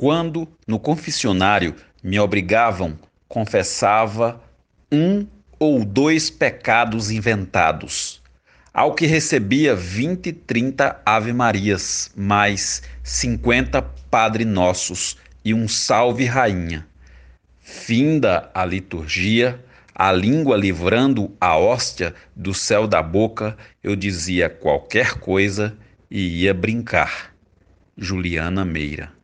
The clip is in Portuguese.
Quando, no confessionário, me obrigavam, confessava um ou dois pecados inventados. Ao que recebia vinte, trinta ave-marias, mais cinquenta Padre Nossos e um Salve Rainha. Finda a liturgia, a língua livrando a hóstia do céu da boca, eu dizia qualquer coisa e ia brincar. Juliana Meira